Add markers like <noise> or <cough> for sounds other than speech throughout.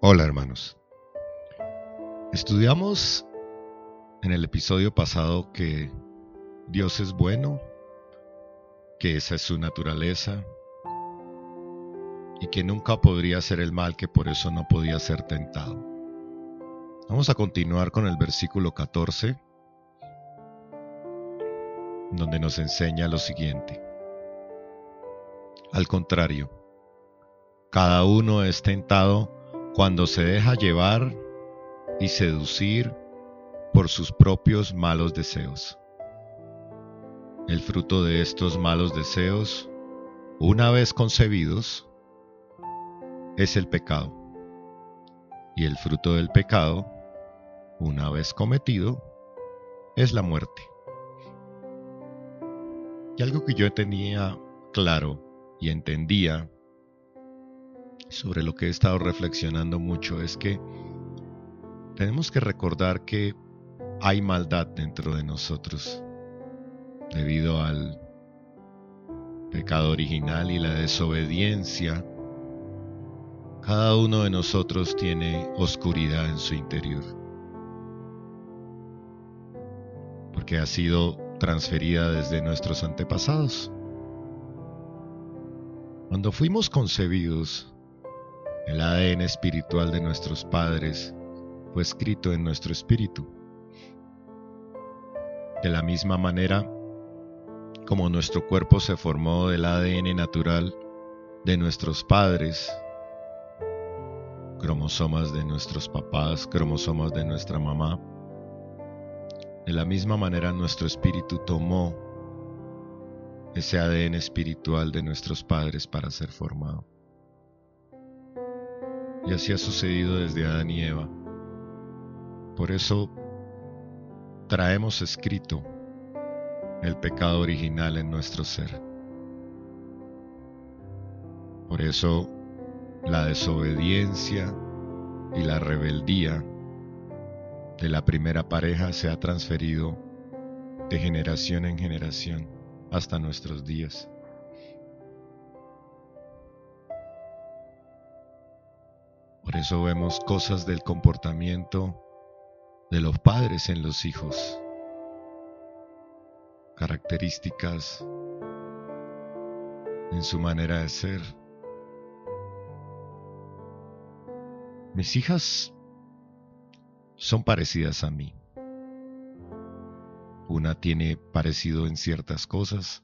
Hola hermanos. Estudiamos en el episodio pasado que Dios es bueno, que esa es su naturaleza y que nunca podría hacer el mal, que por eso no podía ser tentado. Vamos a continuar con el versículo 14, donde nos enseña lo siguiente. Al contrario, cada uno es tentado cuando se deja llevar y seducir por sus propios malos deseos. El fruto de estos malos deseos, una vez concebidos, es el pecado. Y el fruto del pecado, una vez cometido, es la muerte. Y algo que yo tenía claro y entendía sobre lo que he estado reflexionando mucho es que tenemos que recordar que hay maldad dentro de nosotros debido al pecado original y la desobediencia. Cada uno de nosotros tiene oscuridad en su interior porque ha sido transferida desde nuestros antepasados. Cuando fuimos concebidos, el ADN espiritual de nuestros padres fue escrito en nuestro espíritu. De la misma manera como nuestro cuerpo se formó del ADN natural de nuestros padres, cromosomas de nuestros papás, cromosomas de nuestra mamá, de la misma manera nuestro espíritu tomó ese ADN espiritual de nuestros padres para ser formado. Y así ha sucedido desde Adán y Eva. Por eso traemos escrito el pecado original en nuestro ser. Por eso la desobediencia y la rebeldía de la primera pareja se ha transferido de generación en generación hasta nuestros días. Por eso vemos cosas del comportamiento de los padres en los hijos, características en su manera de ser. Mis hijas son parecidas a mí. Una tiene parecido en ciertas cosas,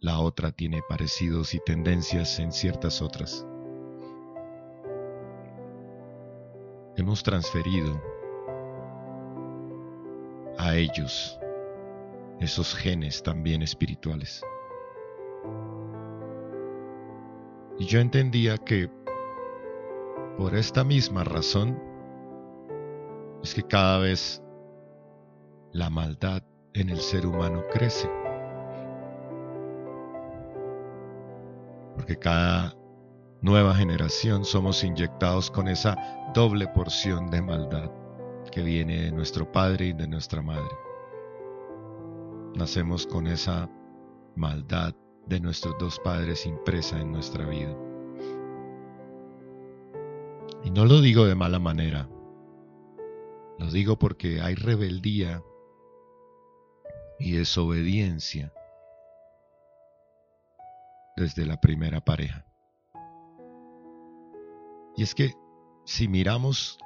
la otra tiene parecidos y tendencias en ciertas otras. hemos transferido a ellos esos genes también espirituales. Y yo entendía que por esta misma razón es que cada vez la maldad en el ser humano crece. Porque cada nueva generación somos inyectados con esa doble porción de maldad que viene de nuestro padre y de nuestra madre. Nacemos con esa maldad de nuestros dos padres impresa en nuestra vida. Y no lo digo de mala manera, lo digo porque hay rebeldía y desobediencia desde la primera pareja. Y es que si miramos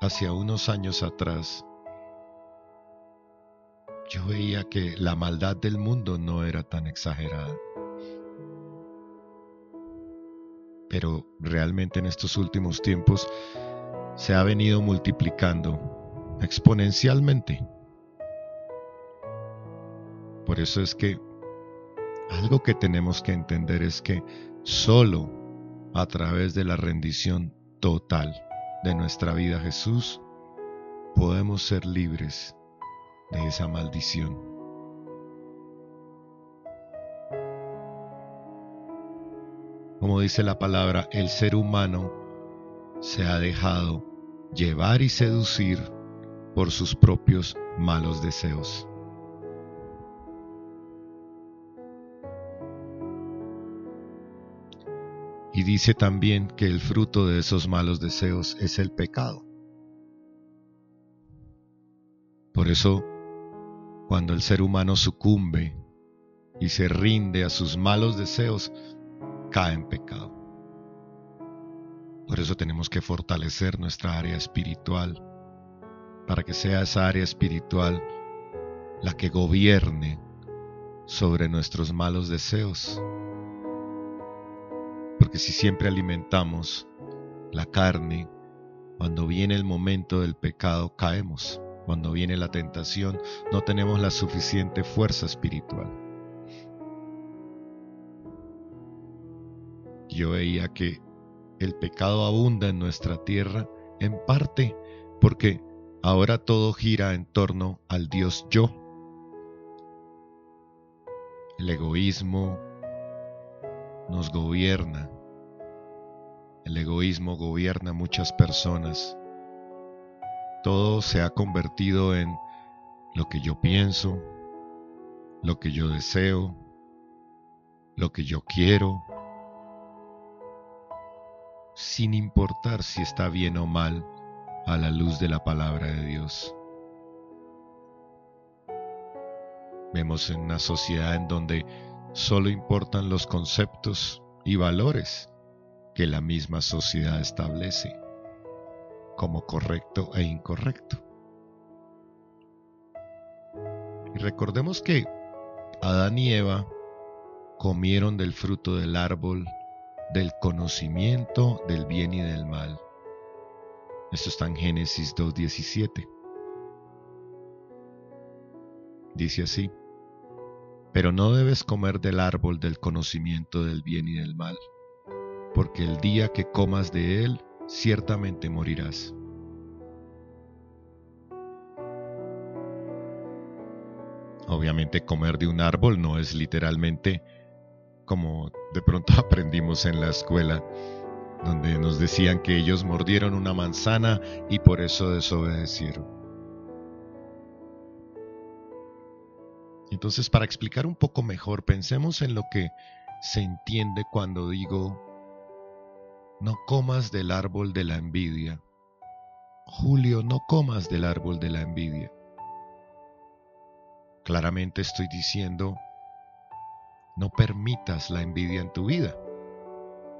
hacia unos años atrás, yo veía que la maldad del mundo no era tan exagerada. Pero realmente en estos últimos tiempos se ha venido multiplicando exponencialmente. Por eso es que algo que tenemos que entender es que solo a través de la rendición total de nuestra vida a Jesús, podemos ser libres de esa maldición. Como dice la palabra, el ser humano se ha dejado llevar y seducir por sus propios malos deseos. Y dice también que el fruto de esos malos deseos es el pecado. Por eso, cuando el ser humano sucumbe y se rinde a sus malos deseos, cae en pecado. Por eso tenemos que fortalecer nuestra área espiritual, para que sea esa área espiritual la que gobierne sobre nuestros malos deseos. Porque si siempre alimentamos la carne, cuando viene el momento del pecado caemos. Cuando viene la tentación no tenemos la suficiente fuerza espiritual. Yo veía que el pecado abunda en nuestra tierra en parte porque ahora todo gira en torno al Dios yo. El egoísmo nos gobierna. El egoísmo gobierna a muchas personas. Todo se ha convertido en lo que yo pienso, lo que yo deseo, lo que yo quiero, sin importar si está bien o mal a la luz de la palabra de Dios. Vemos en una sociedad en donde solo importan los conceptos y valores que la misma sociedad establece como correcto e incorrecto. Y recordemos que Adán y Eva comieron del fruto del árbol del conocimiento del bien y del mal. Esto está en Génesis 2.17. Dice así, pero no debes comer del árbol del conocimiento del bien y del mal, porque el día que comas de él, ciertamente morirás. Obviamente comer de un árbol no es literalmente como de pronto <laughs> aprendimos en la escuela, donde nos decían que ellos mordieron una manzana y por eso desobedecieron. Entonces, para explicar un poco mejor, pensemos en lo que se entiende cuando digo, no comas del árbol de la envidia. Julio, no comas del árbol de la envidia. Claramente estoy diciendo, no permitas la envidia en tu vida,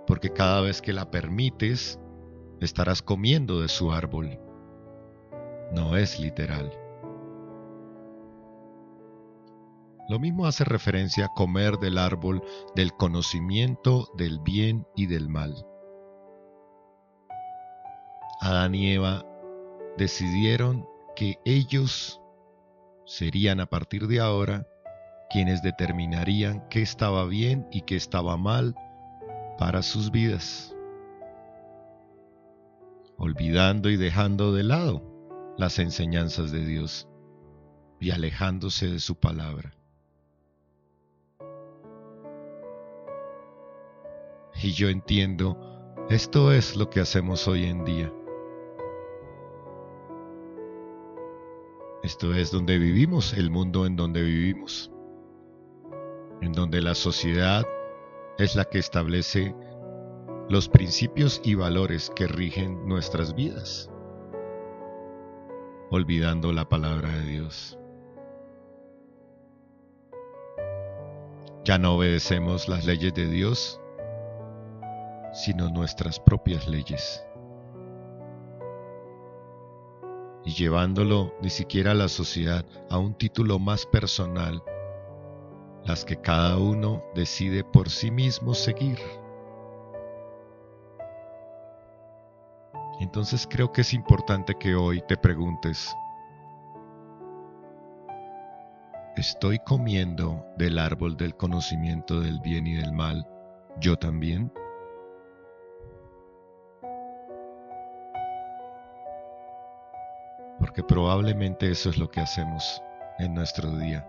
porque cada vez que la permites, estarás comiendo de su árbol. No es literal. Lo mismo hace referencia a comer del árbol del conocimiento del bien y del mal. Adán y Eva decidieron que ellos serían a partir de ahora quienes determinarían qué estaba bien y qué estaba mal para sus vidas, olvidando y dejando de lado las enseñanzas de Dios y alejándose de su palabra. Y yo entiendo, esto es lo que hacemos hoy en día. Esto es donde vivimos, el mundo en donde vivimos en donde la sociedad es la que establece los principios y valores que rigen nuestras vidas, olvidando la palabra de Dios. Ya no obedecemos las leyes de Dios, sino nuestras propias leyes. Y llevándolo ni siquiera a la sociedad a un título más personal las que cada uno decide por sí mismo seguir. Entonces creo que es importante que hoy te preguntes, ¿estoy comiendo del árbol del conocimiento del bien y del mal yo también? Porque probablemente eso es lo que hacemos en nuestro día.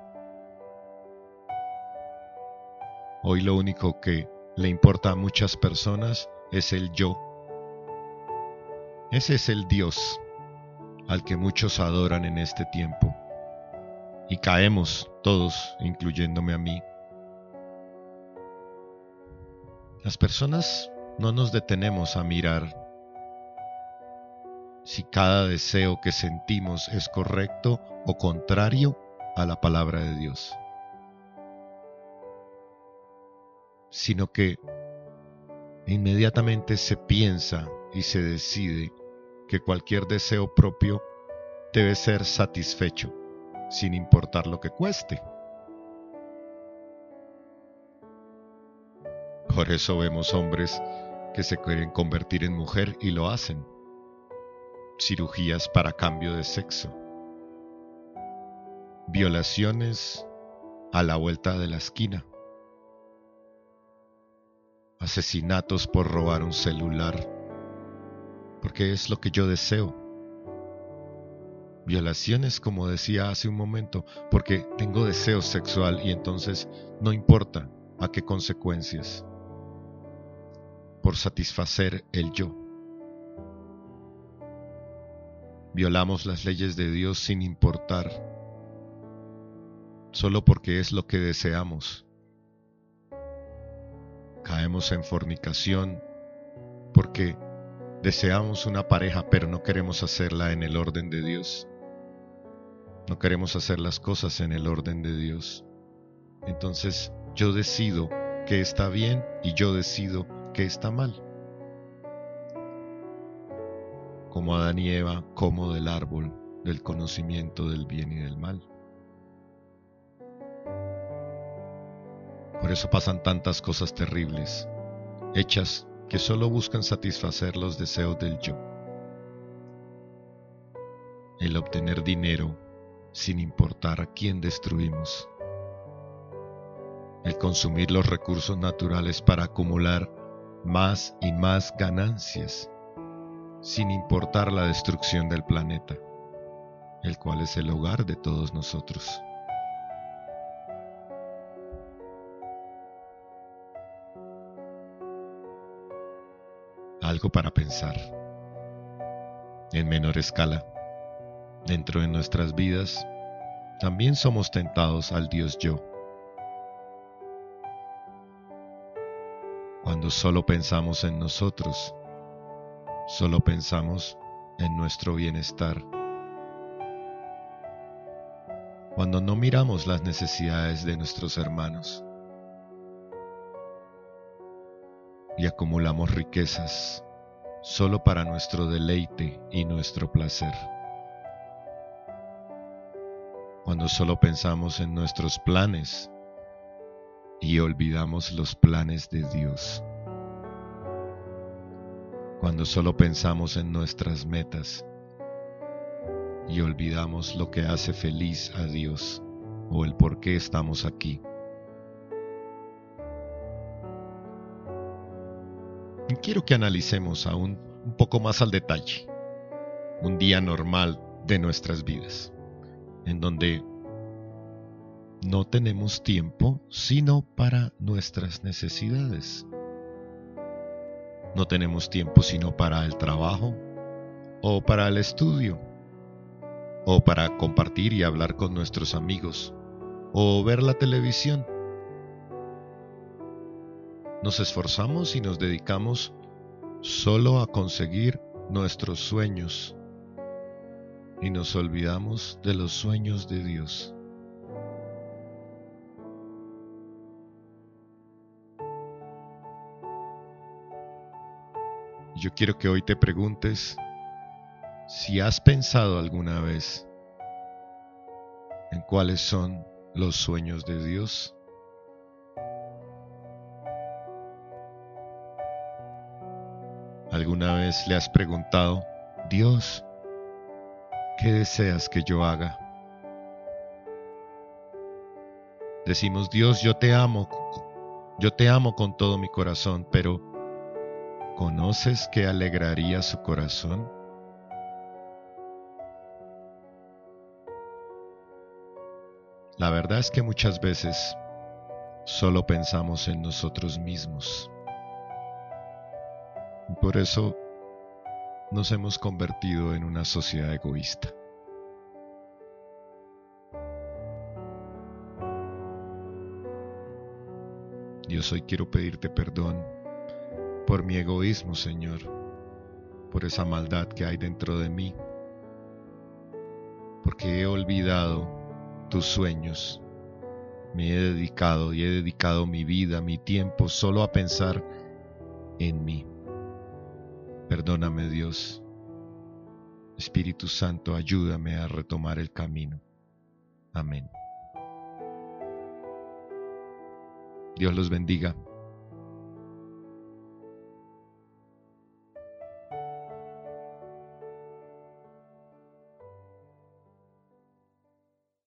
Hoy lo único que le importa a muchas personas es el yo. Ese es el Dios al que muchos adoran en este tiempo. Y caemos todos, incluyéndome a mí. Las personas no nos detenemos a mirar si cada deseo que sentimos es correcto o contrario a la palabra de Dios, sino que inmediatamente se piensa y se decide que cualquier deseo propio debe ser satisfecho, sin importar lo que cueste. Por eso vemos hombres que se quieren convertir en mujer y lo hacen. Cirugías para cambio de sexo. Violaciones a la vuelta de la esquina. Asesinatos por robar un celular. Porque es lo que yo deseo. Violaciones, como decía hace un momento, porque tengo deseo sexual y entonces no importa a qué consecuencias por satisfacer el yo. Violamos las leyes de Dios sin importar, solo porque es lo que deseamos. Caemos en fornicación porque deseamos una pareja pero no queremos hacerla en el orden de Dios. No queremos hacer las cosas en el orden de Dios. Entonces yo decido que está bien y yo decido que está mal. Como Adán y Eva, como del árbol del conocimiento del bien y del mal. Por eso pasan tantas cosas terribles, hechas que solo buscan satisfacer los deseos del yo. El obtener dinero sin importar a quién destruimos. El consumir los recursos naturales para acumular más y más ganancias, sin importar la destrucción del planeta, el cual es el hogar de todos nosotros. Algo para pensar. En menor escala, dentro de nuestras vidas, también somos tentados al Dios yo cuando solo pensamos en nosotros, solo pensamos en nuestro bienestar. Cuando no miramos las necesidades de nuestros hermanos y acumulamos riquezas solo para nuestro deleite y nuestro placer. Cuando solo pensamos en nuestros planes y olvidamos los planes de Dios. Cuando solo pensamos en nuestras metas y olvidamos lo que hace feliz a Dios o el por qué estamos aquí. Quiero que analicemos aún un poco más al detalle un día normal de nuestras vidas, en donde no tenemos tiempo sino para nuestras necesidades. No tenemos tiempo sino para el trabajo o para el estudio o para compartir y hablar con nuestros amigos o ver la televisión. Nos esforzamos y nos dedicamos solo a conseguir nuestros sueños y nos olvidamos de los sueños de Dios. Yo quiero que hoy te preguntes si has pensado alguna vez en cuáles son los sueños de Dios. ¿Alguna vez le has preguntado, Dios, ¿qué deseas que yo haga? Decimos, Dios, yo te amo, yo te amo con todo mi corazón, pero ¿Conoces qué alegraría su corazón? La verdad es que muchas veces solo pensamos en nosotros mismos. Y por eso nos hemos convertido en una sociedad egoísta. Dios, hoy quiero pedirte perdón por mi egoísmo, Señor, por esa maldad que hay dentro de mí, porque he olvidado tus sueños. Me he dedicado y he dedicado mi vida, mi tiempo solo a pensar en mí. Perdóname Dios. Espíritu Santo, ayúdame a retomar el camino. Amén. Dios los bendiga.